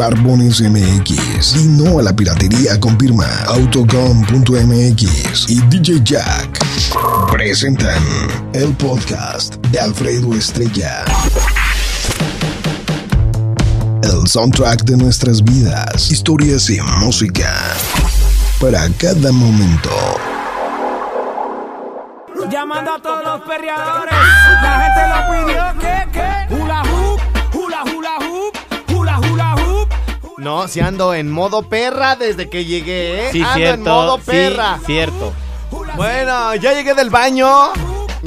Barbones MX. Y no a la piratería con firma Autocom.mx y DJ Jack. Presentan el podcast de Alfredo Estrella. El soundtrack de nuestras vidas, historias y música. Para cada momento. Llamando a todos los perreadores. La gente lo pidió hoop, hula hula hoop, hula hula hoop. No, si ando en modo perra desde que llegué, ¿eh? Sí, ando cierto. en modo sí, perra. cierto. Bueno, ya llegué del baño.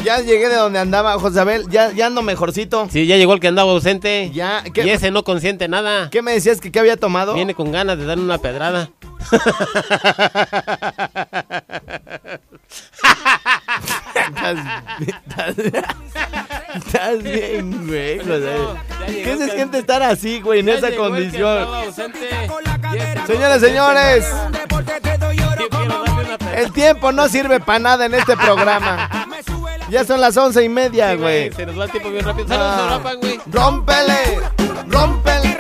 Ya llegué de donde andaba José Abel. Ya, ya ando mejorcito. Sí, ya llegó el que andaba ausente. Ya, ¿qué- Y ese no consiente nada. ¿Qué me decías que qué había tomado? Viene con ganas de darle una pedrada. Estás, estás bien, güey. ¿Qué se siente estar así, güey, en esa condición? señores, pedrada. el tiempo no sirve para nada en este programa. Ya son las once y media, güey. Se nos va el tiempo bien rápido. Saludos a Europa, güey. ¡Rómpele! ¡Rómpele!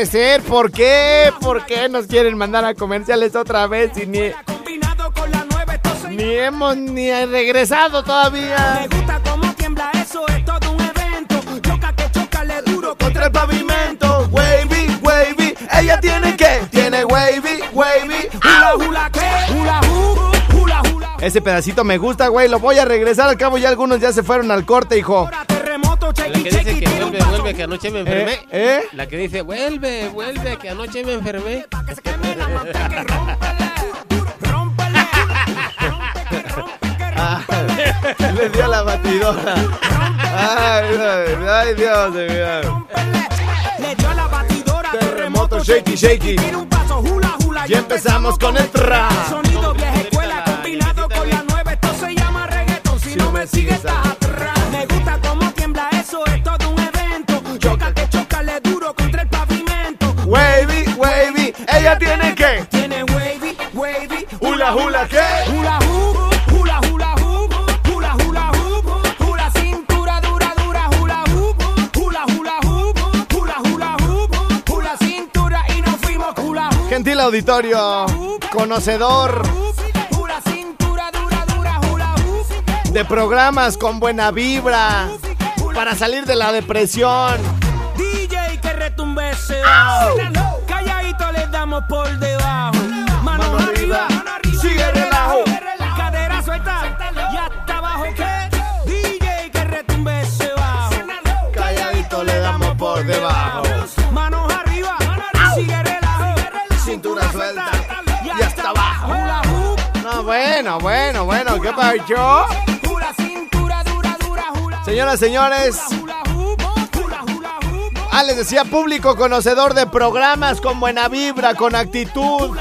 Puede ser. ¿Por qué? ¿Por qué nos quieren mandar a comerciales otra vez y ni, ni hemos ni regresado todavía? Me gusta cómo tiembla eso, es todo un evento. Choca que choca, le duro Contra el pavimento, wavy, wavy. Ella tiene que, tiene wavy, wavy. Hula hula que, hula hoop, hula hula. Ese pedacito me gusta, güey. Lo voy a regresar. Al cabo ya algunos ya se fueron al corte, hijo. Vuelve, que anoche me enfermé. ¿Eh? ¿Eh? La que dice, vuelve, vuelve, que anoche me enfermé. Le dio la batidora. Ay, ay, ay, Dios rómpele. Le dio a la batidora, Terremoto, shaky, shaky. tira un paso, hula hula. Y empezamos con el trap. Sonido vieja escuela combinado con la nueva, esto se llama reggaeton. Si no me sigues, estás tiene que. Tiene wavy, wavy, Hula, hula, ¿qué? hula hoop, hula hula hoop, hula hula hoop, hula cintura dura dura, hula hoop, hula hula hoop, hula hula hoop, hula cintura y nos fuimos hula hoop. Gentil auditorio, conocedor de programas con buena vibra para salir de la depresión. DJ que retumbe ese bajo. Calladito le damos por debajo. Mano, arriba, sigue relajo. Cadera suelta, ya está abajo que. DJ que retumbe ese bajo. Calladito le damos por debajo. Manos arriba, sigue relajo. Cintura suelta, y hasta abajo. No, bueno, bueno, bueno, ¿qué pasó? Señoras, señores, Hula hula. Ah, les decía público conocedor de programas con buena vibra, con actitud.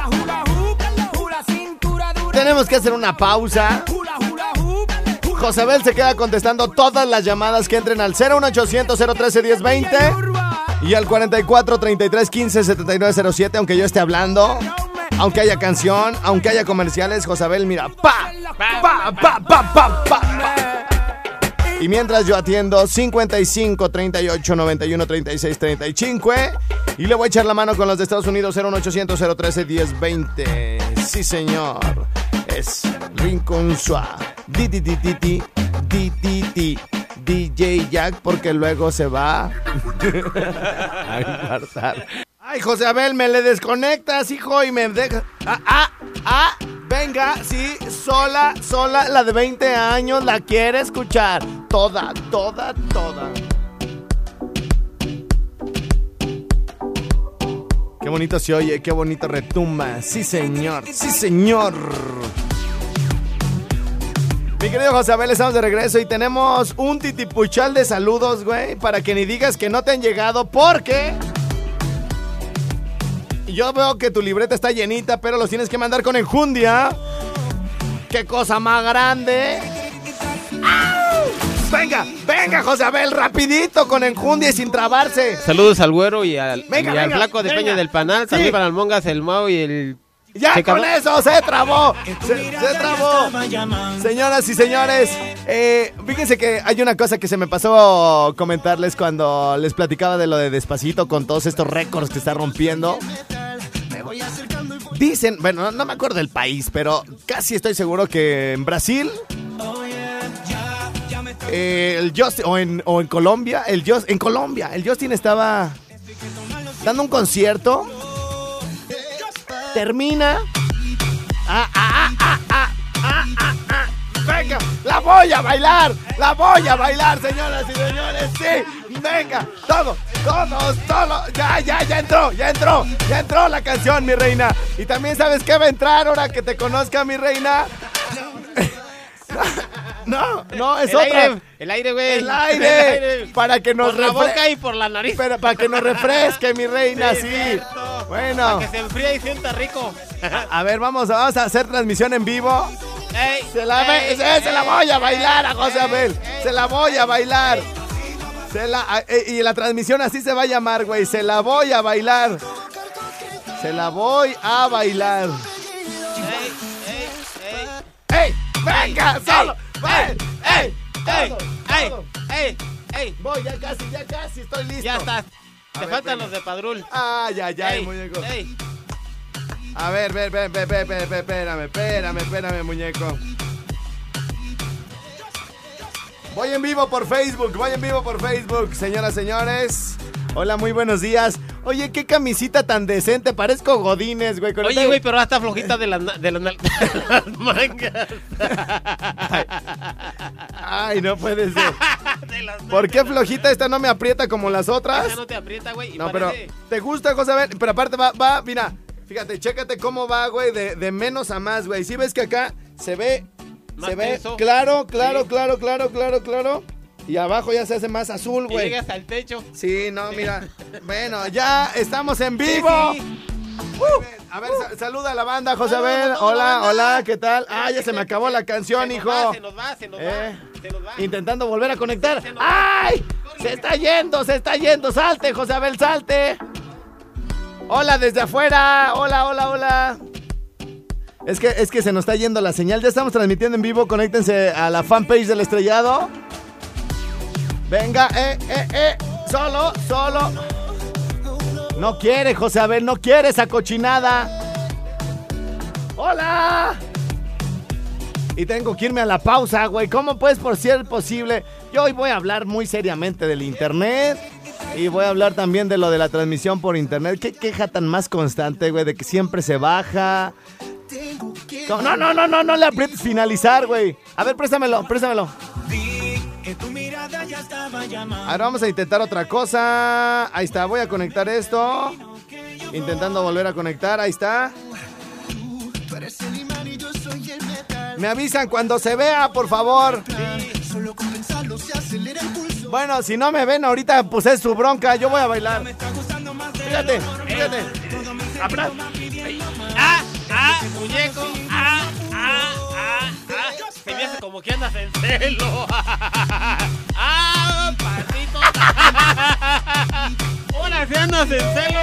Tenemos que hacer una pausa. Josabel se queda contestando todas las llamadas que entren al 01800 013 1020 y al 44 33 15 79 07, aunque yo esté hablando. Aunque haya canción, aunque haya comerciales, Josabel, mira, pa, pa, pa, pa, pa, pa. Y mientras yo atiendo 55 38 91 36 35 ¿eh? y le voy a echar la mano con los de Estados Unidos 01800 013 1020. Sí, señor. Es Rincón Suave. Di di di di di di di di DJ Jack porque luego se va a infartar. Ay, José Abel, me le desconectas, hijo, y me dejas. Ah, ah, ah. Venga, sí, sola, sola, la de 20 años la quiere escuchar. Toda, toda, toda. Qué bonito se oye, qué bonito retumba. Sí, señor, sí, señor. Mi querido José Abel, estamos de regreso y tenemos un titipuchal de saludos, güey, para que ni digas que no te han llegado, porque yo veo que tu libreta está llenita, pero los tienes que mandar con enjundia. ¡Qué cosa más grande! ¡Au! Venga, venga, José Abel, rapidito con enjundia y sin trabarse. Saludos al güero y al, Venga, y al flaco de venga. Peña del Panal. Sí. También para el Mongas, el Mao y el. Ya ¿Se con eso se trabó. Se, se trabó. Señoras y señores, eh, fíjense que hay una cosa que se me pasó comentarles cuando les platicaba de lo de Despacito con todos estos récords que está rompiendo. Dicen, bueno, no, me acuerdo del país, pero casi estoy seguro que en Brasil, eh, el Justin, o en, Colombia, el Just- en Colombia, el Justin estaba dando un concierto termina. Ah, ah, ah. Venga, la voy a bailar, la voy a bailar, señoras y señores, sí, venga, todo, todos, todo, ya, ya, ya entró, ya entró, ya entró la canción, mi reina. Y también sabes que va a entrar ahora que te conozca, mi reina. No, no, es el otra. aire, el aire, güey. El aire, para que nos Por la boca y por la nariz. pero para que nos refresque, mi reina, sí. Bueno. Para que se enfríe y sienta rico. A ver, vamos, vamos a hacer transmisión en vivo. Ey, Se la, ve- ey, se, la voy a bailar a José Abel. Se la voy a bailar. Se la, a- eh, y la transmisión así se va a llamar, güey. Se la voy a bailar. Se la voy a bailar. Ey, ey, ey. ¡Ey! ¡Venga! ¡Solo! ey, ¡Ven! ey, ey, ey, ey, ey. Voy, ya casi, ya casi, estoy listo. Ya está. Te faltan los de Padrul. Ay, ay, ay, muñeco. ey. A ver, ven, ven, ven, ven, ven, espérame, espérame, espérame, muñeco. Voy en vivo por Facebook, voy en vivo por Facebook, señoras, señores. Hola, muy buenos días. Oye, qué camisita tan decente, parezco Godines, güey. Oye, güey, pero hasta flojita de na- de las, na- de las mangas. Ay, no puede ser. ¿Por qué flojita esta no me aprieta como las otras? Esa no te aprieta, güey. No, pero parece- ¿te gusta, José? A ver, pero aparte va, va, mira, fíjate, chécate cómo va, güey, de, de menos a más, güey. Si ves que acá se ve, Más se ve tenso. claro, claro, Sí. claro, claro, claro, claro. Y abajo ya se hace más azul, güey. llegas al techo. Sí, no, mira. Bueno, ya estamos en vivo. Sí, sí. Uh, a ver, sa- saluda a la banda, José Abel. Hola, hola, ¿qué tal? Ah, ya se me acabó la canción, Se nos hijo. va, se nos va, se nos Eh. va. Se nos va. Intentando volver a conectar. Se. ¡Ay! Se está yendo, se está yendo. Salte, José Abel, salte. Hola desde afuera. Hola, hola, hola. Es que, es que se nos está yendo la señal. Ya estamos transmitiendo en vivo. Conéctense a la fanpage del estrellado. Venga, eh, eh, eh. Solo, solo. No quiere, José Abel, no quiere esa cochinada. ¡Hola! Y tengo que irme a la pausa, güey. ¿Cómo puedes por ser posible? Yo hoy voy a hablar muy seriamente del internet. Y voy a hablar también de lo de la transmisión por internet. ¿Qué queja tan más constante, güey? De que siempre se baja. No, no, no, no, no, no le aprietes finalizar, güey. A ver, préstamelo, préstamelo. A ver, vamos a intentar otra cosa. Ahí está, voy a conectar esto. Intentando volver a conectar, ahí está. Me avisan cuando se vea, por favor. Bueno, si no me ven ahorita, pues es su bronca. Yo voy a bailar. Fíjate, fíjate. ¡Ah! ¡Ah! ¡Muñeco! ¡Ah! ¡Ah! ¡Ah! ¡Ah! Se me hace como que andas en celo. ¡Ah! ¡Pasito! ¡Ahora sí andas en celo!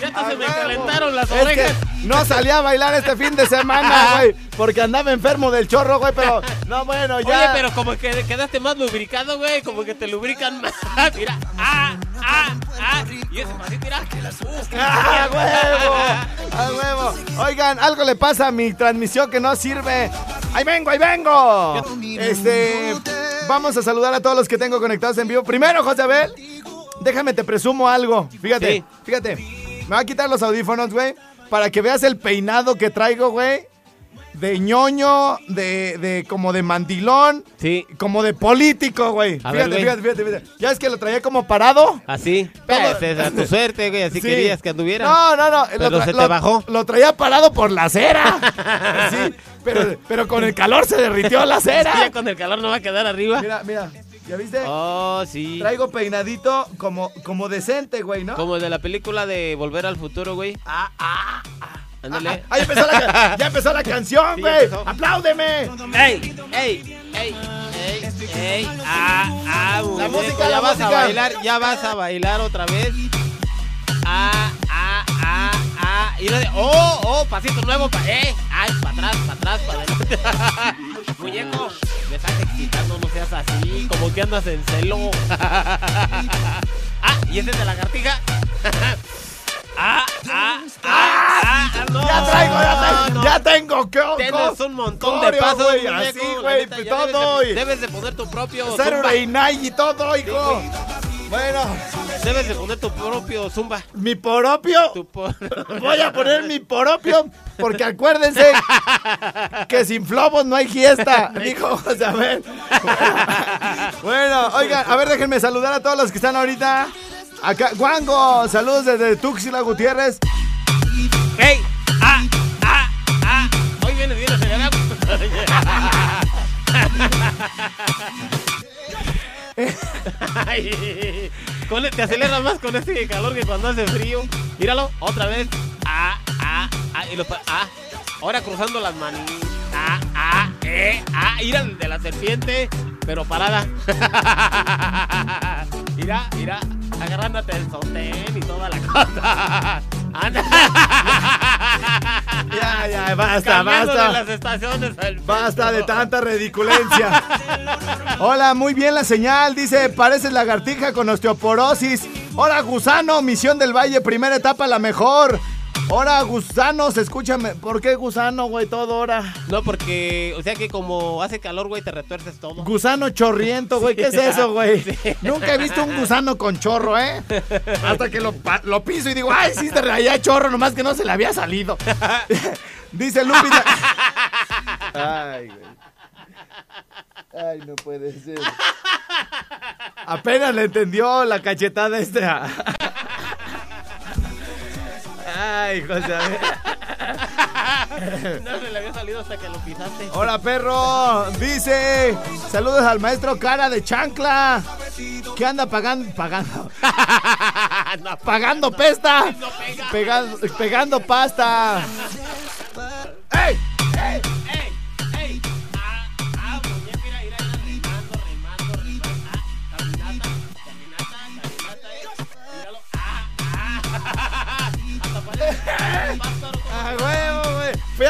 Ya hasta se me huevo. calentaron las Es que orejas. no salí a bailar este fin de semana, güey. Porque andaba enfermo del chorro, güey. Pero no, bueno, ya. Oye, pero como que quedaste más lubricado, güey. Como que te lubrican más. Mira. ¡Ah! ¡Ah! ¡Ah! Y ese pasito, mira. ¡Ah, bien. Oigan, algo le pasa a mi transmisión que no sirve. ¡Ahí vengo, ahí vengo! Este. Vamos a saludar a todos los que tengo conectados en vivo. Primero, José Abel, déjame te presumo algo. Fíjate, Sí. fíjate. Me va a quitar los audífonos, güey. Para que veas el peinado que traigo, güey. De ñoño, de, de como de mandilón, Sí, como de político, güey. A Fíjate, ver, güey. fíjate, fíjate, fíjate. Ya es que lo traía como parado. así. Todo- Pues, esa es tu suerte, güey. Así Sí. querías que anduviera. No, no, no. Pero se te bajó. Lo traía parado por la cera. sí, pero, pero con el calor se derritió la que ya con el calor no va a quedar arriba. Mira, mira. ¿Ya viste? Oh, sí. Traigo peinadito como, como decente, güey, ¿no? Como el de la película de Volver al Futuro, güey. Ah, ah, Ándale. ah, ya empezó la, ca- ya empezó la canción, güey. ¡Apláudeme! ¡Ey! ¡Ey! ¡Ey! ¡Ey! ¡Ey! ¡Ah! ¡Ah! La música, ya la vas música. a bailar, ya vas a bailar otra vez. ¡Ah! ¡Ah! ¡Ah! ¡Ah! Y luego, ¡Oh! ¡Oh! Pasito nuevo, pa ¡eh! ¡Ay! ¡Para atrás! ¡Para atrás! ¡Para adelante! Muñeco, me estás excitando, no seas así. Como que andas en celo. ¡Ah! ¿Y ese es de lagartija? ¡Ah! ¡Ah! ¡Ah! ¡Ah! ¡No! Ya traigo, ya traigo, no. ya tengo que Tienes un montón de pasos, güey, así, güey, todo. Debes de, y- debes de poner tu propio zumba. Night y todo, hijo. Bueno, Debes de poner tu propio zumba. mi poropio. Tu po- Voy a poner mi poropio porque acuérdense que sin flobos no hay fiesta, dijo José Abel. Bueno, oigan, a ver, déjenme saludar a todos los que están ahorita. Acá, Guango, saludos desde Tuxila Gutiérrez. ¡Ey! ¡Ah! ¡Ah! ¡Ah! Hoy vienes bien acelerado. Ay, con, te acelera más con este calor que cuando hace frío. Míralo, otra vez. Ah, ah, ah. Y lo, pa- ah. Ahora cruzando las manitas. Ah, ah, eh, ah. El de la serpiente, pero parada. Mira, mira. Agarrándote el sostén y toda la cosa. Anda. Ya, ya, basta, Cambiando basta. de las estaciones al Basta de tanta ridiculencia. Hola, muy bien la señal. Dice, pareces lagartija con osteoporosis. Hola, gusano, misión del valle, primera etapa, la mejor. Hola, gusanos, escúchame. ¿Por qué gusano, güey, todo hora? No, porque, o sea que como hace calor, güey, te retuerces todo. Gusano chorriento, güey, ¿qué es eso, güey? Nunca he visto un gusano con chorro, ¿eh? Hasta que lo, piso y digo, ay, sí, se reía chorro, nomás que no se le había salido. Dice Lupita. Ay, güey. Ay, no puede ser. Apenas le entendió la cachetada este. Ay, José. No se le había salido hasta que lo pisaste. Hola, perro. Dice, saludos al maestro cara de chancla. ¿Qué anda pagando? Pagando. Pagando pesta. Pegando, pegando pasta.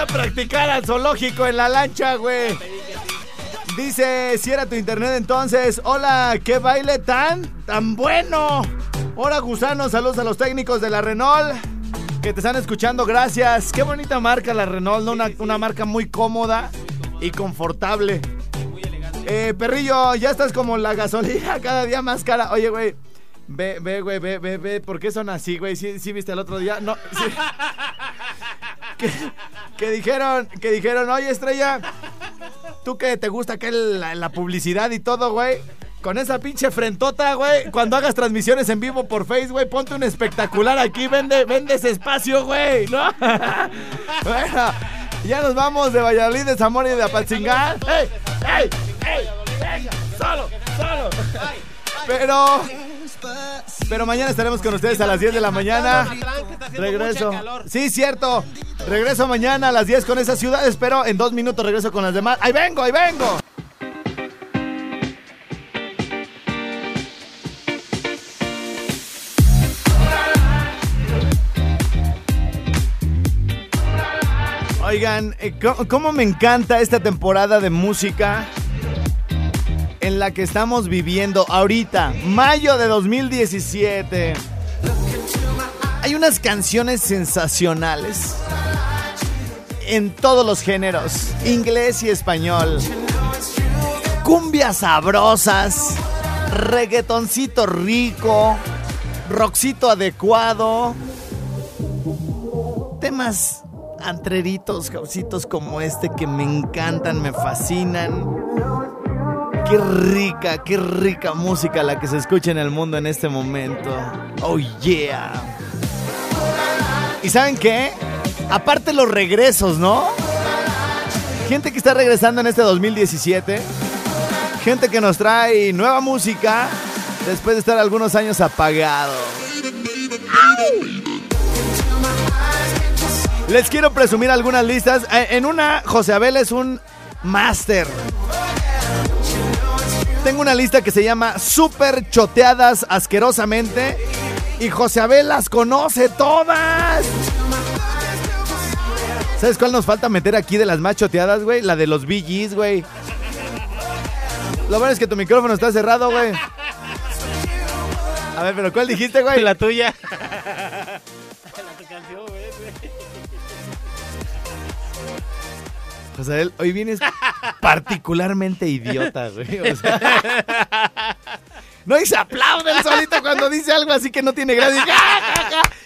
A practicar al zoológico en la lancha, güey. Dice, si era tu internet entonces. Hola, qué baile tan, tan bueno. Hola, gusano, saludos a los técnicos de la Renault que te están escuchando, gracias. Qué bonita marca la Renault, ¿no? una, una marca muy cómoda y confortable. Eh, perrillo, ya estás como la gasolina cada día más cara. Oye, güey, ve, ve, güey, ve, ve, ve, ¿por qué son así, güey? ¿Sí, sí viste el otro día? No, sí. que, dijeron, que dijeron, oye, estrella, tú que te gusta que la, publicidad y todo, güey. Con esa pinche frentota, güey. Cuando hagas transmisiones en vivo por Face, güey, ponte un espectacular aquí. Vende, vende ese espacio, güey, ¿no? bueno, ya nos vamos de Valladolid, de Zamora y de Apatzingán. ¡Ey! ¡Ey! ¡Ey! ¡Solo! ¡Solo! Pero. Pero mañana estaremos con ustedes a las 10 de la mañana. Regreso. Sí, cierto. Regreso mañana a las 10 con esa ciudad. Espero en dos minutos regreso con las demás. ¡Ahí vengo, ahí vengo! Oigan, eh, ¿cómo- ¿cómo me encanta esta temporada de música en la que estamos viviendo ahorita, mayo de 2017? Hay unas canciones sensacionales en todos los géneros, inglés y español. Cumbias sabrosas, reggaetoncito rico, rockcito adecuado, temas antreritos, causitos como este que me encantan, me fascinan. Qué rica, qué rica música la que se escucha en el mundo en este momento. Oh yeah. ¿Y saben qué? Aparte los regresos, ¿no? Gente que está regresando en este 2017. Gente que nos trae nueva música después de estar algunos años apagado. Les quiero presumir algunas listas. Eh, En una, José Abel es un máster. Tengo una lista que se llama Super Choteadas Asquerosamente. Y José Abel las conoce todas. ¿Sabes cuál nos falta meter aquí de las más choteadas, güey? La de los BGs, güey. Lo bueno es que tu micrófono está cerrado, güey. A ver, pero ¿cuál dijiste, güey? La tuya. José hoy vienes particularmente idiota, güey. O sea, no, y se aplaude el solito cuando dice algo así que no tiene gracia.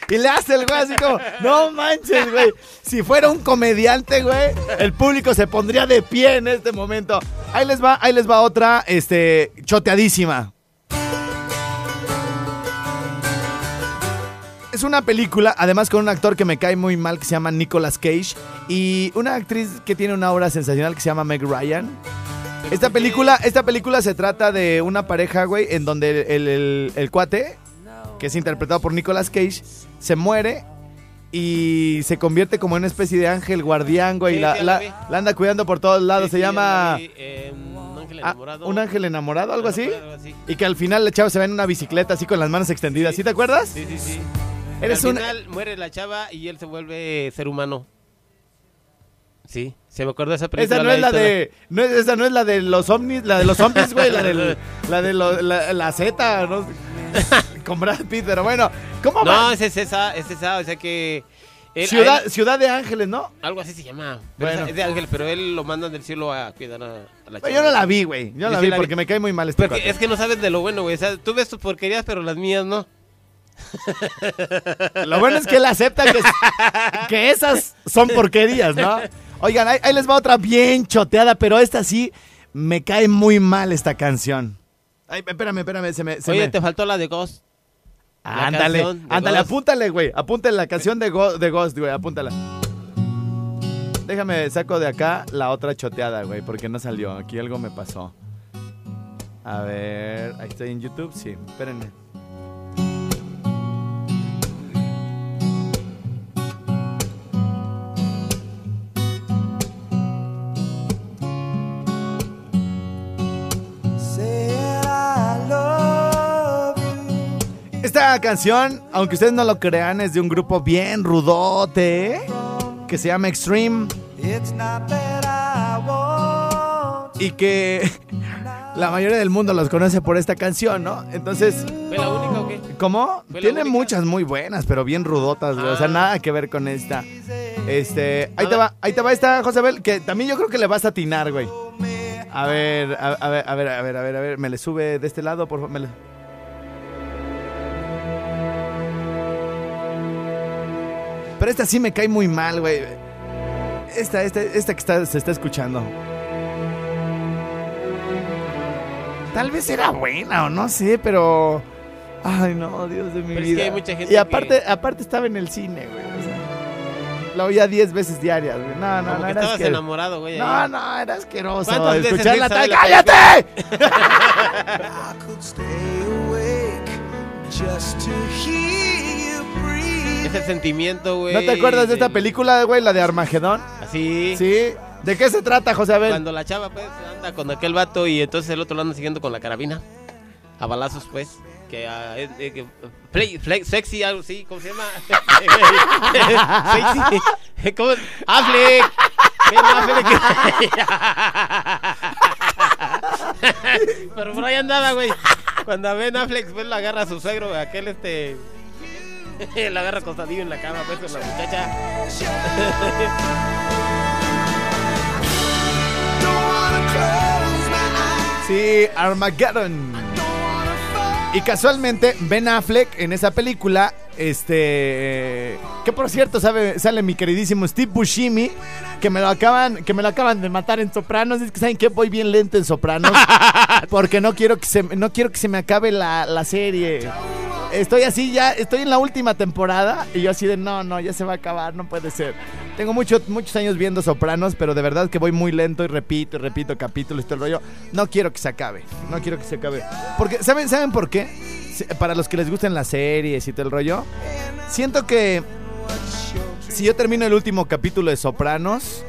Y le hace el güey así como, no manches, güey. Si fuera un comediante, güey, el público se pondría de pie en este momento. Ahí les va, ahí les va otra, este, choteadísima. Es una película, además con un actor que me cae muy mal que se llama Nicolas Cage y una actriz que tiene una obra sensacional que se llama Meg Ryan. Esta película, esta película se trata de una pareja, güey, en donde el, el- el cuate, que es interpretado por Nicolas Cage, se muere y se convierte como en una especie de ángel guardián, güey. Sí, la, sí, la- la vi. la anda cuidando por todos lados. Sí, se llama vi, eh, un ángel ah, enamorado. un ángel enamorado, algo así. Algo así. Y que al final la chava se ve en una bicicleta así con las manos extendidas. ¿Sí te acuerdas? Sí, sí, sí. Eres Al final muere la chava y él se vuelve ser humano. Sí, se me acuerdo de esa película. Esa no es la de. No es, esa no es la de los ovnis, la de los zombies, güey. La, del, la de lo- la, la Z, ¿no? Con Brad Pitt, pero bueno. ¿Cómo No, va? esa es esa, es esa, o sea que... él- Ciudad, él- Ciudad de Ángeles, ¿no? algo así se llama. Pero Bueno. Es de ángel, pero él lo mandan del cielo a cuidar a, a la chava. Yo no la vi, güey. Yo Yo la sí vi la vi. porque me cae muy mal este Porque es que no sabes de lo bueno, güey. O sea, tú ves tus porquerías, pero las mías no. Lo bueno es que él acepta que, que esas son porquerías, ¿no? Oigan, ahí, ahí les va otra bien choteada, pero esta sí me cae muy mal esta canción. Ay, espérame, espérame, se me... se Oye, me- te faltó la de Ghost. la Ándale, ándale, Ghost. apúntale, güey. Apúntale la canción de, Go- de Ghost, güey, apúntala. Déjame, saco de acá la otra choteada, güey, porque no salió. Aquí algo me pasó. A ver, ahí estoy en YouTube, sí, espérenme. Esta canción, aunque ustedes no lo crean, es de un grupo bien rudote que se llama Extreme y que la mayoría del mundo los conoce por esta canción, ¿no? Entonces, ¿Fue la única o qué? ¿cómo? ¿Fue la Tiene única? muchas muy buenas, pero bien rudotas, güey. O sea, Ah. nada que ver con esta. Este, ahí te va, ahí te va esta, Josabel, que también yo creo que le vas a atinar, güey. A ver, a, a ver, a ver, a ver, a ver, a ver, me le sube de este lado, por favor. me le- Pero esta sí me cae muy mal, güey. Esta, esta, esta que está, se está escuchando. Tal vez era buena o no sé, pero. Ay, no, Dios de mi Pero es vida. que hay mucha gente y aparte, que- aparte estaba en el cine, güey. o sea, la oía 10 veces diarias, güey. No, no, Como no, que era estabas asquer- enamorado, güey. No, ahí. no, era asqueroso. ¿Cuántas veces Escuchar la viste tal- la ¡Cállate! Ese sentimiento, güey. ¿No te acuerdas de esta película, güey, la de Armagedón? Así. Sí. ¿De qué se trata, José Abel? Cuando la chava, pues, anda con aquel vato y entonces el otro lo anda siguiendo con la carabina. A balazos, pues. Que, ah, eh, que- play, play- sexy, algo así, ¿cómo se llama? sexy. ¿Cómo? Affleck. Ben Affleck. Pero por ahí andaba, güey. Cuando a Ben Affleck, pues, la agarra a su suegro, aquel, este... la agarra acostadillo en la cama, pues, con la muchacha. Sí, Armageddon. Y casualmente, Ben Affleck en esa película Este. Que por cierto, sabe, sale mi queridísimo Steve Buscemi. Que me lo acaban, que me lo acaban de matar en Sopranos. Es que saben que voy bien lento en Sopranos. porque no quiero que se, no quiero que se me acabe la, la serie. Estoy así ya, estoy en la última temporada y yo así de no, no, ya se va a acabar, no puede ser. Tengo mucho, muchos años viendo Sopranos, pero de verdad que voy muy lento y repito y repito capítulos y todo el rollo. No quiero que se acabe, no quiero que se acabe. Porque, ¿saben, ¿saben por qué? Para los que les gusten las series y todo el rollo, siento que si yo termino el último capítulo de Sopranos,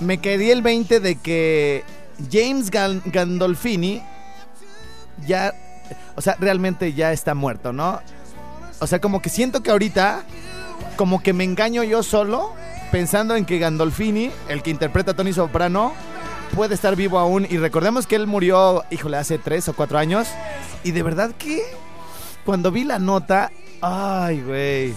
me quedé el 20 de que James Gan- Gandolfini ya, o sea, realmente ya está muerto, ¿no? O sea, como que siento que ahorita, como que me engaño yo solo, pensando en que Gandolfini, el que interpreta a Tony Soprano, puede estar vivo aún. Y recordemos que él murió, híjole, hace tres o cuatro años. Y de verdad que cuando vi la nota, ay, güey.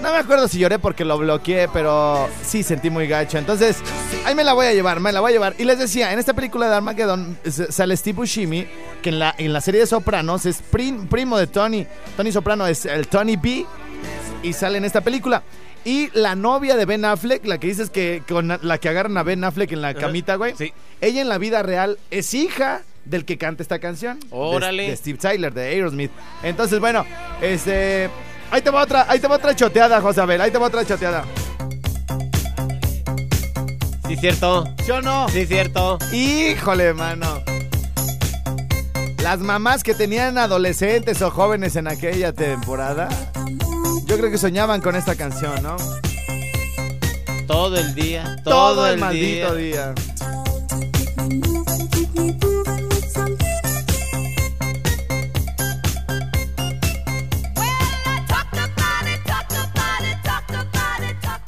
No me acuerdo si lloré porque lo bloqueé, pero sí sentí muy gacho. Entonces, ahí me la voy a llevar, me la voy a llevar. Y les decía, en esta película de Armageddon sale Steve Buscemi, que en la, en la serie de Sopranos es prim- primo de Tony. Tony Soprano es el Tony B y sale en esta película. Y la novia de Ben Affleck, la que dices que con la que agarran a Ben Affleck en la camita, güey. Sí. Ella en la vida real es hija del que canta esta canción. de- Órale. De, Steve Tyler, de Aerosmith. Entonces, bueno, este. Ahí te va otra, ahí te va otra choteada, José Abel. Ahí te va otra choteada. Sí, cierto. ¿Sí o no? Sí, cierto. Híjole, mano. Las mamás que tenían adolescentes o jóvenes en aquella temporada, yo creo que soñaban con esta canción, ¿no? Todo el día. Todo, Todo, el, el maldito día. día.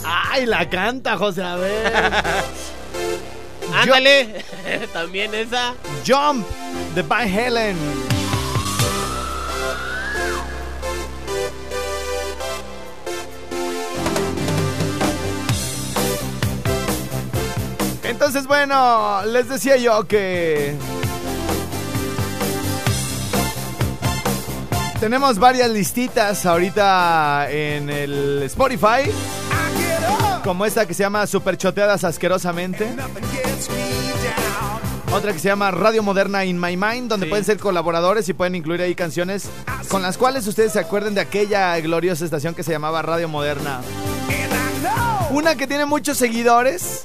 Ay, la canta, José Abel. Ándale. También esa. Jump de Van Helen. Entonces, bueno, les decía yo que tenemos varias listitas ahorita en el Spotify, como esta que se llama Superchoteadas asquerosamente. Otra que se llama Radio Moderna in My Mind, donde Sí. pueden ser colaboradores y pueden incluir ahí canciones con las cuales ustedes se acuerden de aquella gloriosa estación que se llamaba Radio Moderna. Una que tiene muchos seguidores.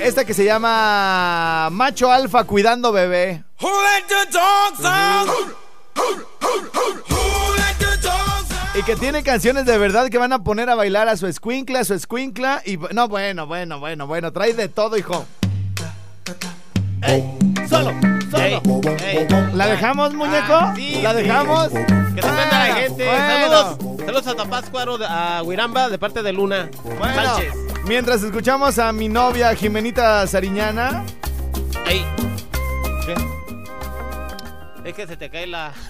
Esta que se llama Macho Alfa Cuidando Bebé. Y que tiene canciones de verdad que van a poner a bailar a su escuincla, a su escuincla. Y no, bueno, bueno, bueno, bueno. Trae de todo, hijo. Ey, solo, solo. Ey, ey. ¿La dejamos, muñeco? Ah, sí, ¿La sí. dejamos? Que dependa la gente. Bueno. Saludos. Saludos a Tapáscuaro, a Huiramba, de parte de Luna. Bueno, Sánchez. mientras escuchamos a mi novia Jimenita Sariñana. Ey, ¿Qué? es que se te cae la.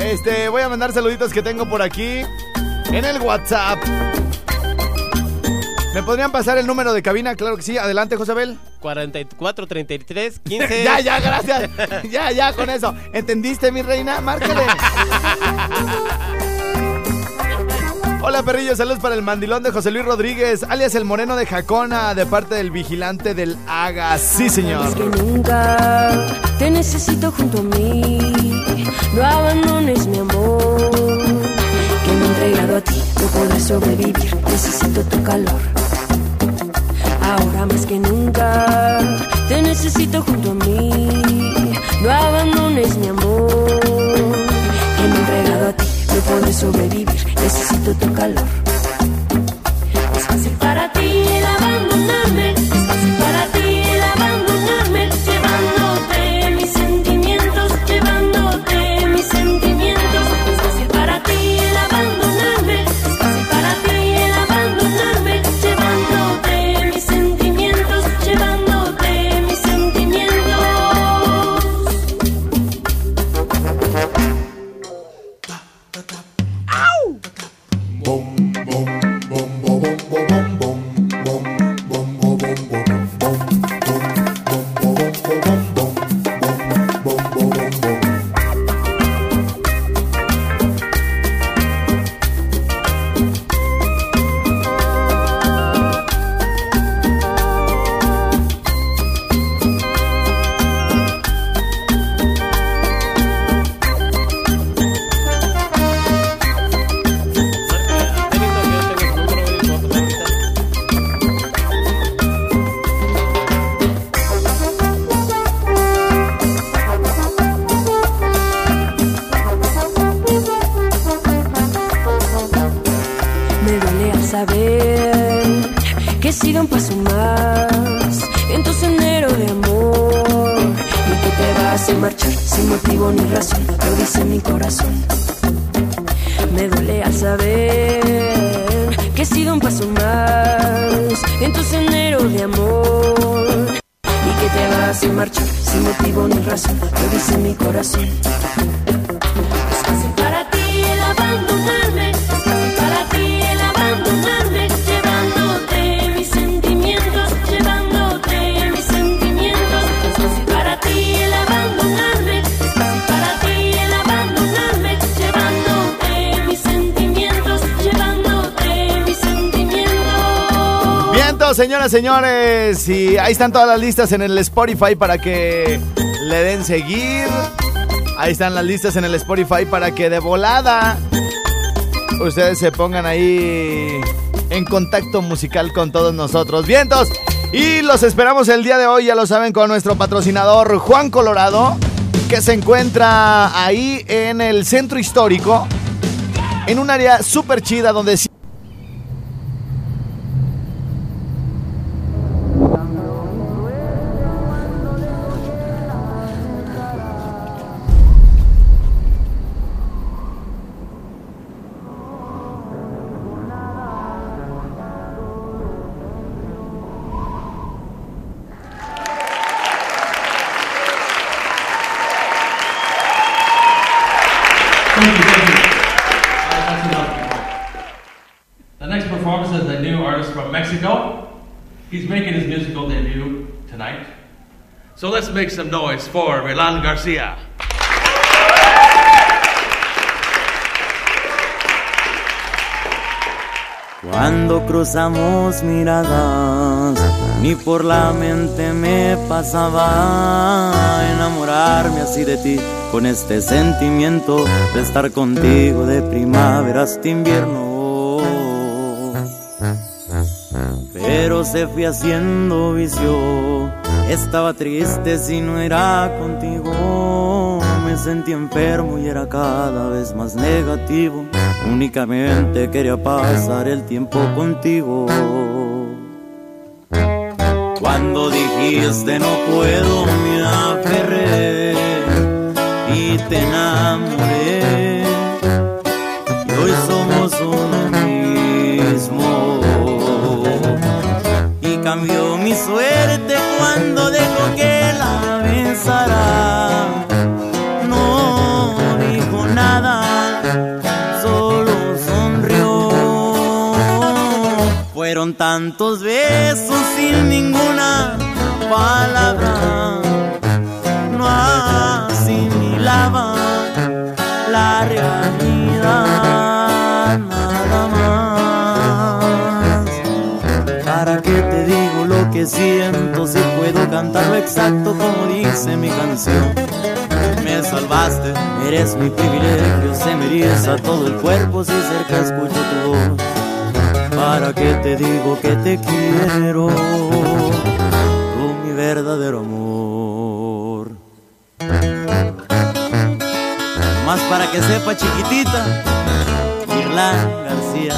Este, voy a mandar saluditos que tengo por aquí en el WhatsApp. ¿Me podrían pasar el número de cabina? Claro que sí. Adelante, Josabel. 44, 33, 15. ya, ya, gracias. ya, ya, con eso. ¿Entendiste, mi reina? Márcale. Hola, perrillo. Saludos para el mandilón de José Luis Rodríguez, alias el moreno de Jacona, de parte del vigilante del Haga. Sí, señor. Más que nunca te necesito junto a mí. No abandones mi amor. Que me he entregado a ti, no podré sobrevivir. Necesito tu calor. Ahora más que nunca te necesito junto a mí. No abandones mi amor. Que me he entregado a ti, no podré sobrevivir. Necesito tu calor. Es fácil para Señores. Y ahí están todas las listas en el Spotify para que le den seguir. Ahí están las listas en el Spotify para que de volada ustedes se pongan ahí en contacto musical con todos nosotros. Vientos. Y los esperamos el día de hoy, ya lo saben, con nuestro patrocinador Juan Colorado, que se encuentra ahí en el centro histórico, en un área súper chida donde So let's make some noise for Milan Garcia. Cuando cruzamos miradas, ni por la mente me pasaba enamorarme así de ti, con este sentimiento de estar contigo de primavera hasta invierno. Pero se fue haciendo vicio, estaba triste si no era contigo. Me sentí enfermo y era cada vez más negativo. Únicamente quería pasar el tiempo contigo. Cuando dijiste no puedo me aferré y te enamoré. Fueron tantos besos sin ninguna palabra. No asimilaba la realidad nada más. ¿Para qué te digo lo que siento si puedo cantarlo exacto como dice mi canción? Me salvaste, eres mi privilegio, se me eriza todo el cuerpo si cerca escucho tu voz. ¿Para qué te digo que te quiero? Tú mi verdadero amor. Más para que sepa chiquitita, Irlanda García.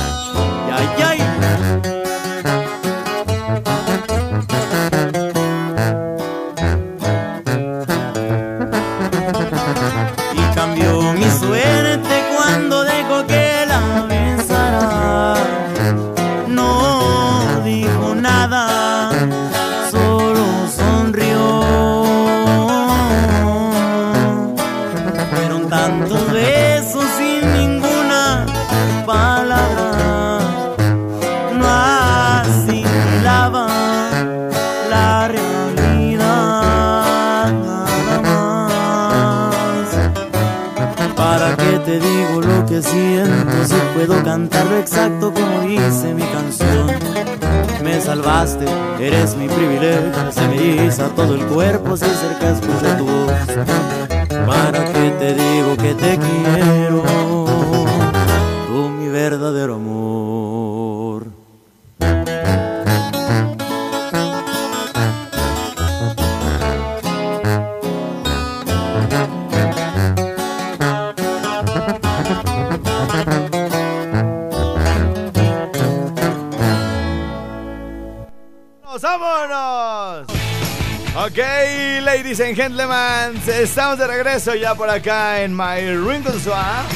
Estamos de regreso ya por acá en My Ringo Swap.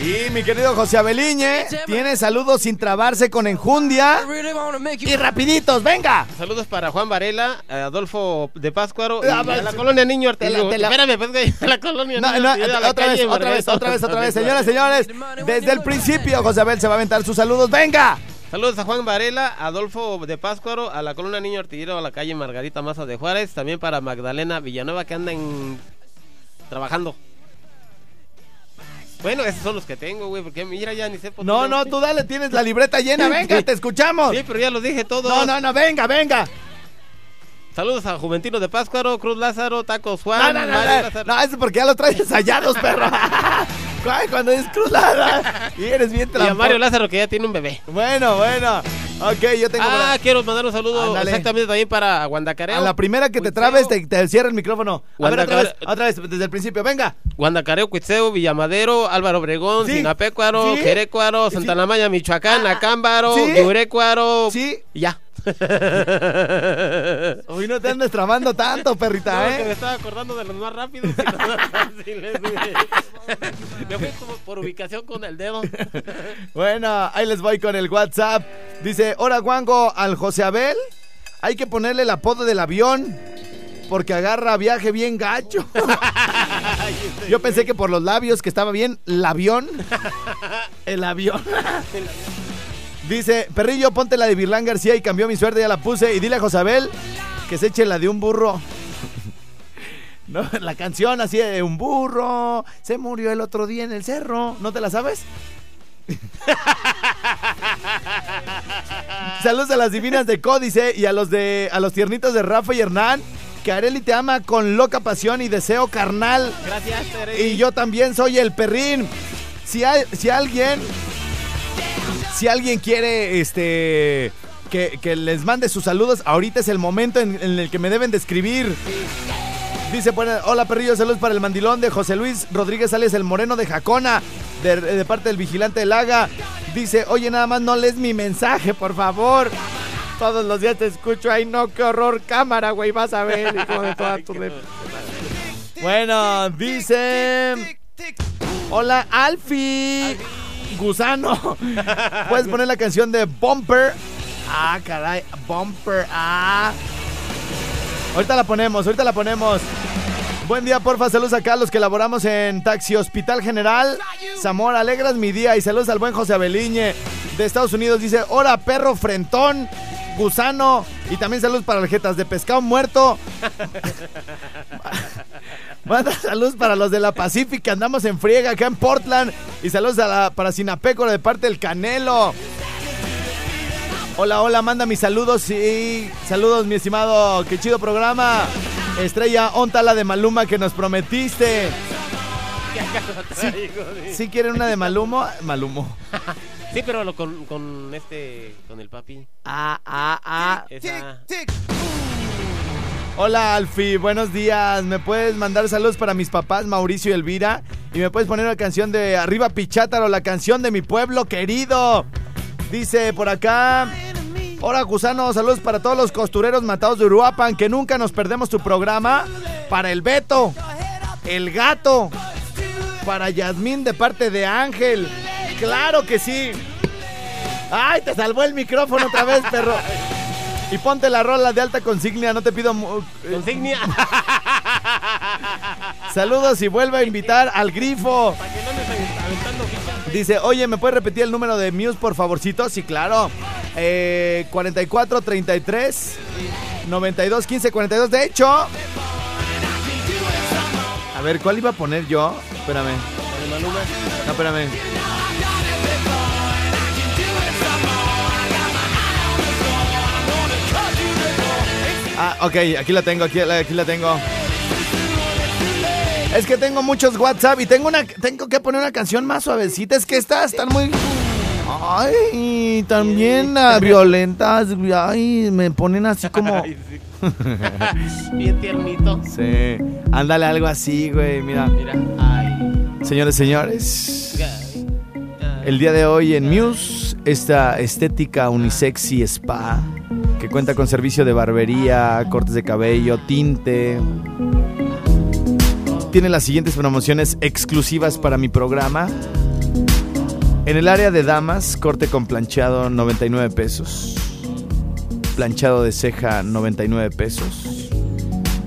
Y mi querido José Abeliñe tiene saludos sin trabarse con enjundia. Y rapiditos, venga. Saludos para Juan Varela, Adolfo de Páscuaro y Ah, a la pues, colonia Niño la- Espérame, pues, a la colonia No, Niño no, otra vez, otra vez, otra vez, otra vez. Señoras, señores, desde el principio José Abel se va a aventar sus saludos. ¡Venga! Saludos a Juan Varela, Adolfo de Páscuaro, a la colonia Niño Artillero, a la calle Margarita Maza de Juárez, también para Magdalena Villanueva que andan trabajando. Bueno, esos son los que tengo, güey, porque mira, ya ni sé por No, no, tú dale, tienes la libreta llena. Venga, te escuchamos. Sí, pero ya los dije todos. No, no, no, venga, venga. Saludos a Juventino de Páscuaro, Cruz Lázaro, Tacos Juan, No, no, no, no, no, eso es porque ya lo traes ensayados, perro. Ay, Cuando es cruzada. Y eres bien y a. Mario Lázaro que ya tiene un bebé. Bueno, bueno. Ok, yo tengo. Ah, quiero mandar un saludo exactamente también para Guandacareo. a la primera que te trabes, te, te cierra el micrófono. A ver, otra vez, otra vez, desde el principio. Venga. Guandacareo, Cuitzeo, Villamadero, Álvaro Obregón, Sí. Sinapecuaro, Sí. Jerecuaro, Sí. Santa La Maya, Michoacán, Ah, Acámbaro, sí. Yurecuaro. Sí. y ya. Hoy no te andes trabando tanto, No, perrita, que me ¿eh? estaba acordando de los más rápidos y los más fáciles. Me fui como por ubicación con el dedo. Bueno, ahí les voy con el WhatsApp. Dice, hola Guango, al José Abel hay que ponerle el apodo del avión porque agarra viaje bien gacho. Yo pensé que por los labios que estaba bien, el avión. El avión. Dice, perrillo, ponte la de Virlán García y cambió mi suerte, ya la puse. Y dile a José Abel que se eche la de un burro. No, la canción así de un burro se murió el otro día en el cerro. ¿No te la sabes? Saludos a las divinas de Códice y a los de a los tiernitos de Rafa y Hernán. Que Areli te ama con loca pasión y deseo carnal. Gracias, Tere. Y yo también soy el perrín. Si, hay- si alguien. Si alguien quiere este. Que, les mande sus saludos, ahorita es el momento en, el que me deben de escribir. Dice, hola perrillo, saludos para el mandilón de José Luis Rodríguez Sales, el moreno de Jacona, de, parte del vigilante Laga. Dice, oye, nada más no lees mi mensaje, por favor. Todos los días te escucho, ay no, qué horror, cámara, güey, vas a ver, hijo de toda tu Bueno, dice... Hola, Alfie. Gusano. Puedes poner la canción de Bumper. Ah, caray, Bumper. Ah. Ahorita la ponemos, ahorita la ponemos. Buen día, porfa. Saludos acá a los que laboramos en Taxi Hospital General. Zamora, alegras mi día. Y saludos al buen José Abeliñe de Estados Unidos. Dice, hola, perro frentón, gusano. Y también saludos para las jetas de pescado muerto. Manda saludos para los de la Pacífica. Andamos en friega acá en Portland. Y saludos a la, para Sinapécora de parte del Canelo. Hola, hola, manda mis saludos y saludos, mi estimado. Qué chido programa. Estrella Ontala de Maluma que nos prometiste. Sí, ¿Sí quieren una de Malumo? Malumo. Sí, pero lo con, con este, con el papi. Ah, ah, ah. Esa. Hola Alfi, buenos días. ¿Me puedes mandar saludos para mis papás, Mauricio y Elvira? Y me puedes poner una canción de Arriba Pichátaro, la canción de mi pueblo querido. Dice por acá. Hola Gusano, saludos para todos los costureros matados de Uruapan, que nunca nos perdemos tu programa. Para el Beto, el gato, para Yasmín de parte de Ángel. Claro que sí. Ay, te salvó el micrófono otra vez, perro. Y ponte la rola de alta consignia, no te pido... eh, Consignia. Saludos y vuelve a invitar al grifo. Dice, oye, ¿me puedes repetir el número de Muse, por favorcito? Sí, claro. Eh, 44 33 92 15 42. De hecho... A ver, ¿cuál iba a poner yo? Espérame. De Maluma. No, espérame. Ah, ok, aquí la tengo, aquí, la- aquí la tengo. Es que tengo muchos WhatsApp y tengo una tengo que poner una canción más suavecita. Es que estas están muy. Ay, también violentas. Ay, me ponen así como. Bien tiernito. Sí, ándale algo así, güey. Mira, Mira. Ay. Señores, señores. El día de hoy en Muse, esta estética unisexy spa que cuenta con servicio de barbería, cortes de cabello, tinte. Tiene las siguientes promociones exclusivas para mi programa. En el área de damas, corte con planchado 99 pesos. Planchado de ceja 99 pesos.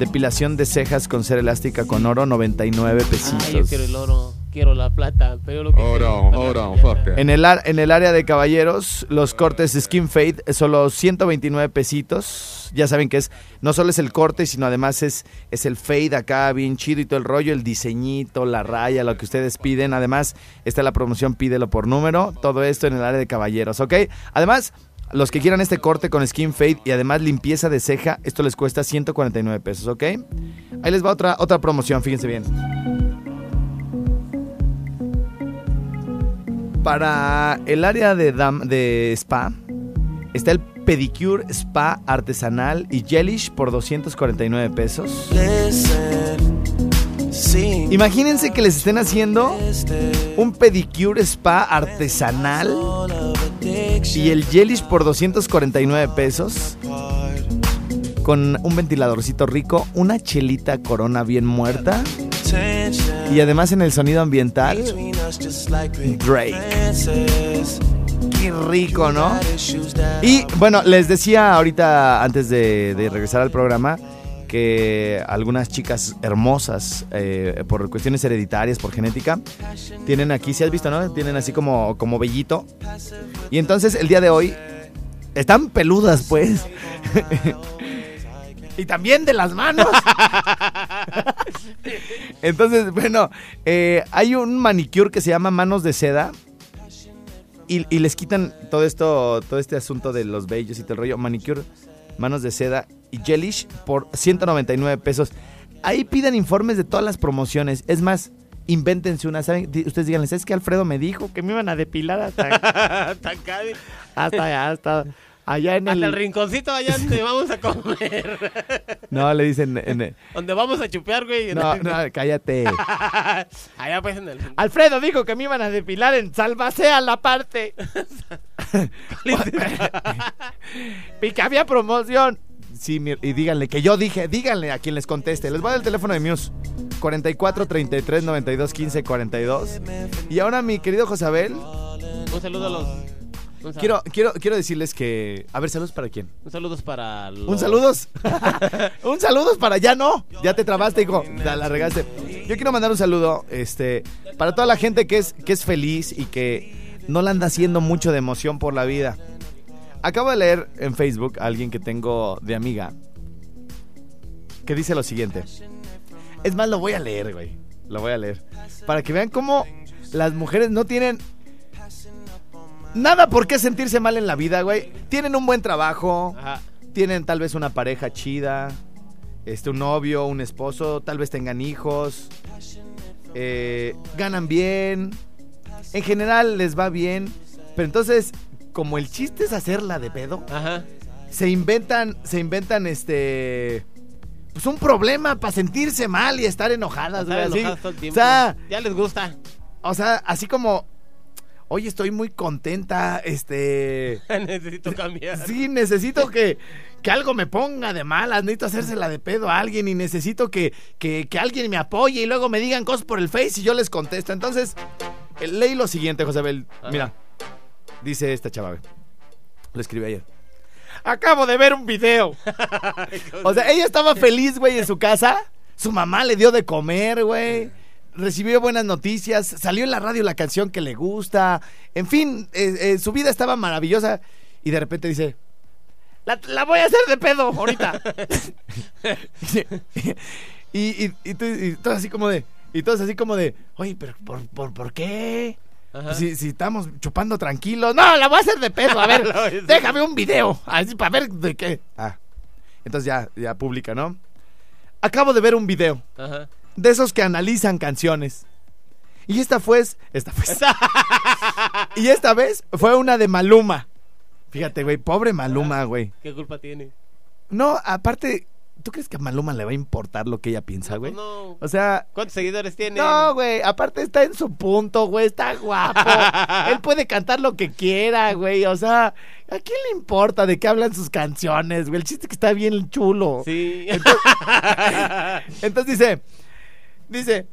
Depilación de cejas con cera elástica con oro 99 pesitos. Ay, yo quiero el oro, quiero la plata, pero lo que Hold quiero- on, hold on, fuck that. En el, en el área de caballeros, los cortes Skin Fade solo 129 pesitos. Ya saben que es no solo es el corte, sino además es, es el fade acá bien chido y todo el rollo, el diseñito, la raya, lo que ustedes piden. Además, está la promoción Pídelo por número. Todo esto en el área de caballeros, ¿ok? Además, los que quieran este corte con Skin Fade y además limpieza de ceja, esto les cuesta 149 pesos, ¿ok? Ahí les va otra, otra promoción, fíjense bien. Para el área de, spa está el pedicure spa artesanal y gelish por 249 pesos. Imagínense que les estén haciendo un pedicure spa artesanal y el gelish por 249 pesos con un ventiladorcito rico, una chelita corona bien muerta y además en el sonido ambiental Drake. Qué rico, ¿no? Y bueno, les decía ahorita antes de, de regresar al programa que algunas chicas hermosas, eh, por cuestiones hereditarias, por genética, tienen aquí, si has visto, ¿no? Tienen así como, como vellito. Y entonces el día de hoy están peludas, pues. y también de las manos. Entonces, bueno, eh, hay un manicure que se llama manos de seda. Y, y les quitan todo esto, todo este asunto de los vellos y todo el rollo. Manicure, manos de seda y gelish por 199 pesos. Ahí piden informes de todas las promociones. Es más, invéntense una. Ustedes díganles, es que Alfredo me dijo que me iban a depilar hasta, Tan cari- hasta, hasta allá en Hasta el el... rinconcito allá donde vamos a comer. No, le dicen... en- donde vamos a chupear, güey. no, no, cállate. allá pues en el... Alfredo dijo que me iban a depilar en Salvasea la parte. y que había promoción. Sí, y díganle que yo dije, díganle a quien les conteste. Les voy a dar el teléfono de Muse. 44 33 92 15 42. Y ahora, mi querido Josabel, Un saludo a los... Un, quiero, quiero, quiero decirles que. A ver, saludos para quién. un saludos para los... Un saludos. un saludos para ya no. Ya te trabaste, hijo. La, la regaste. Yo quiero mandar un saludo este, para toda la gente que es, que es feliz y que no la anda haciendo mucho de emoción por la vida. Acabo de leer en Facebook a alguien que tengo de amiga que dice lo siguiente. Es más, lo voy a leer, güey. Lo voy a leer. Para que vean cómo las mujeres no tienen nada por qué sentirse mal en la vida, güey. Tienen un buen trabajo Ajá. tienen tal vez una pareja chida, este, un novio, un esposo, tal vez tengan hijos, eh, ganan bien, en general les va bien, pero entonces, como el chiste es hacerla de pedo, Ajá. se inventan, se inventan este... Pues un problema para sentirse mal y estar enojadas, güey. Estar así. enojadas todo el O sea, Ya les gusta. o sea, así como, oye, estoy muy contenta, este... Necesito cambiar. Sí, necesito que, que algo me ponga de malas, necesito hacérsela de pedo a alguien y necesito que, que, que alguien me apoye y luego me digan cosas por el Face y yo les contesto. Entonces, eh, leí lo siguiente, Josabel. Mira, dice esta chava. Lo escribí ayer. Acabo de ver un video. o sea, ella estaba feliz, güey, en su casa. Su mamá le dio de comer, güey. Recibió buenas noticias. Salió en la radio la canción que le gusta. En fin, eh, eh, su vida estaba maravillosa. Y de repente dice: La, la voy a hacer de pedo ahorita. y, y, y, tú- y todos así como de. Y todos así como de. Oye, pero ¿por, por, por qué? Si, si estamos chupando tranquilos. No, la voy a hacer de pedo. A ver, déjame un video. Así para ver de qué. Ah. Entonces ya, ya publica, ¿no? Acabo de ver un video Ajá. De esos que analizan canciones. Y esta fue, esta fue, y esta vez fue una de Maluma. Fíjate, güey, pobre Maluma, güey. ¿Qué culpa tiene? No, aparte, ¿tú crees que a Maluma le va a importar lo que ella piensa, güey? No. O sea, ¿Cuántos seguidores tiene? no, güey, aparte está en su punto, güey, está guapo. Él puede cantar lo que quiera, güey, o sea, ¿a quién le importa de qué hablan sus canciones, güey? El chiste es que está bien chulo. Sí. Entonces dice, dice,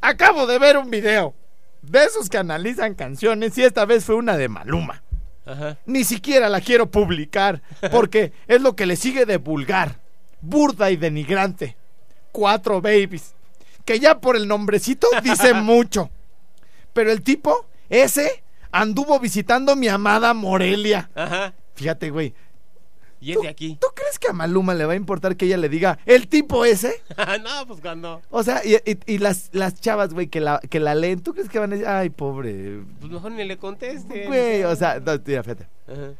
acabo de ver un video de esos que analizan canciones y esta vez fue una de Maluma. Ajá. Ni siquiera la quiero publicar porque es lo que le sigue de vulgar, burda y denigrante. Cuatro babies. Que ya por el nombrecito dice mucho. Pero el tipo, ese, anduvo visitando mi amada Morelia. Ajá. Fíjate, güey. Y es de aquí. ¿Tú crees que a Maluma le va a importar que ella le diga el tipo ese? no, pues cuando. O sea, y, y- y las, las chavas, güey, que la, que la leen, ¿tú crees que van a decir, ay, pobre, Pues mejor ni le conteste. güey? O sea, no, mira, fíjate. Ajá.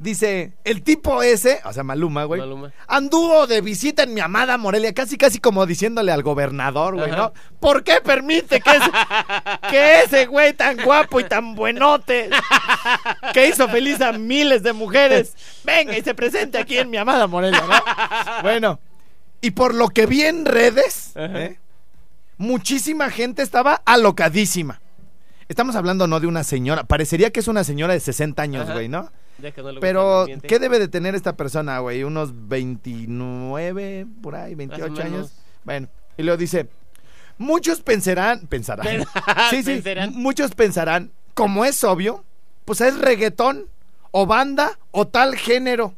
Dice, el tipo ese, o sea, Maluma, güey, Maluma. anduvo de visita en mi amada Morelia, casi casi como diciéndole al gobernador, güey, Ajá. ¿no? ¿Por qué permite que ese, que ese güey tan guapo y tan buenote, que hizo feliz a miles de mujeres, venga y se presente aquí en mi amada Morelia, ¿no? Bueno, y por lo que vi en redes, ¿eh? muchísima gente estaba alocadísima. Estamos hablando no de una señora, parecería que es una señora de 60 años, Ajá. güey, ¿no? Ya que no le gusta el Pero. ¿qué debe de tener esta persona, güey? Unos 29, por ahí, 28 menos. años. Bueno, y luego dice, muchos pensarán, pensarán. Pen- sí, sí, pensarán. muchos pensarán, como es obvio, pues es reggaetón, o banda, o tal género.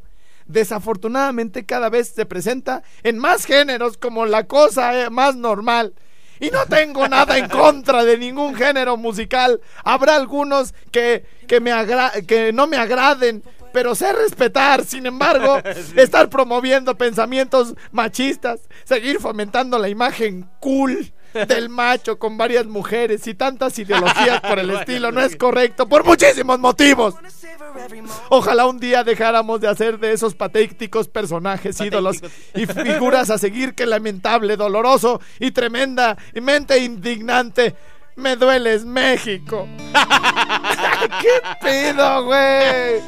Desafortunadamente cada vez se presenta en más géneros como la cosa eh, más normal. Y no tengo nada en contra de ningún género musical. Habrá algunos que, que, me agra- que no me agraden, pero sé respetar. Sin embargo, estar promoviendo pensamientos machistas, seguir fomentando la imagen cool del macho con varias mujeres y tantas ideologías por el estilo no es correcto por muchísimos motivos. Ojalá un día dejáramos de hacer de esos patéticos personajes ídolos y figuras a seguir que lamentable, doloroso y tremendamente indignante. Me dueles México. ¿Qué pedo, güey?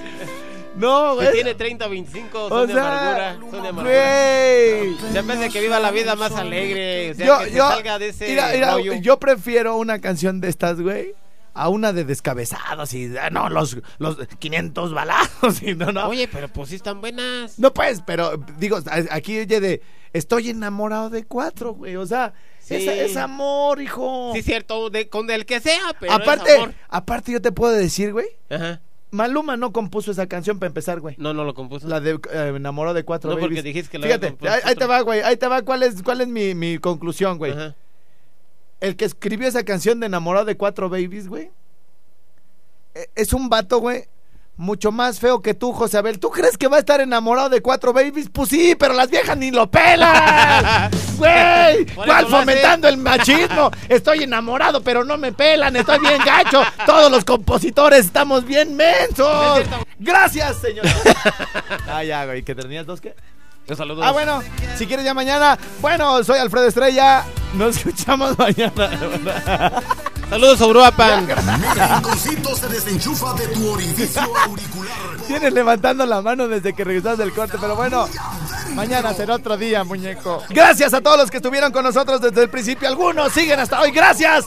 No, Si güey. tiene 30 o 25, son O de sea, amargura. Son de amargura. güey. Depende de que viva la vida más alegre. O sea, Yo, que se salga de ese mira, mira, rollo. yo prefiero una canción de estas, güey, a una de descabezados y ah, no, los, los 500 balazos y no, no. Oye, pero pues sí están buenas. No, pues, pero digo, aquí oye de estoy enamorado de cuatro, güey. O sea, Sí. es, es amor, hijo. Sí, cierto, de, con el que sea, pero aparte, es amor. aparte yo te puedo decir, güey, Ajá. Maluma no compuso esa canción para empezar, güey. No, no lo compuso. La de eh, enamorado de cuatro No, porque babies. dijiste que la Fíjate, ahí, ahí te va, güey. Ahí te va. ¿Cuál es, cuál es mi, mi conclusión, güey? Ajá. El que escribió esa canción de enamorado de cuatro babies, güey. e- Es un vato, güey. Mucho más feo que tú, José Abel. ¿Tú crees que va a estar enamorado de cuatro babies? Pues sí, pero las viejas ni lo pelan. Güey, ¿cuál fomentando el machismo? Estoy enamorado, pero no me pelan. Estoy bien gacho. Todos los compositores estamos bien mensos. Gracias, señor. ah, ya, güey. ¿Que tenías dos qué? Saludos. Ah, bueno, si quieres ya mañana. Bueno, soy Alfredo Estrella. Nos escuchamos mañana. Saludos, Obruapan. El rinconcito se desenchufa de tu orificio auricular. Tienes levantando la mano desde que regresaste del corte, pero bueno, mañana será otro día, muñeco. Gracias a todos los que estuvieron con nosotros desde el principio. Algunos siguen hasta hoy. Gracias.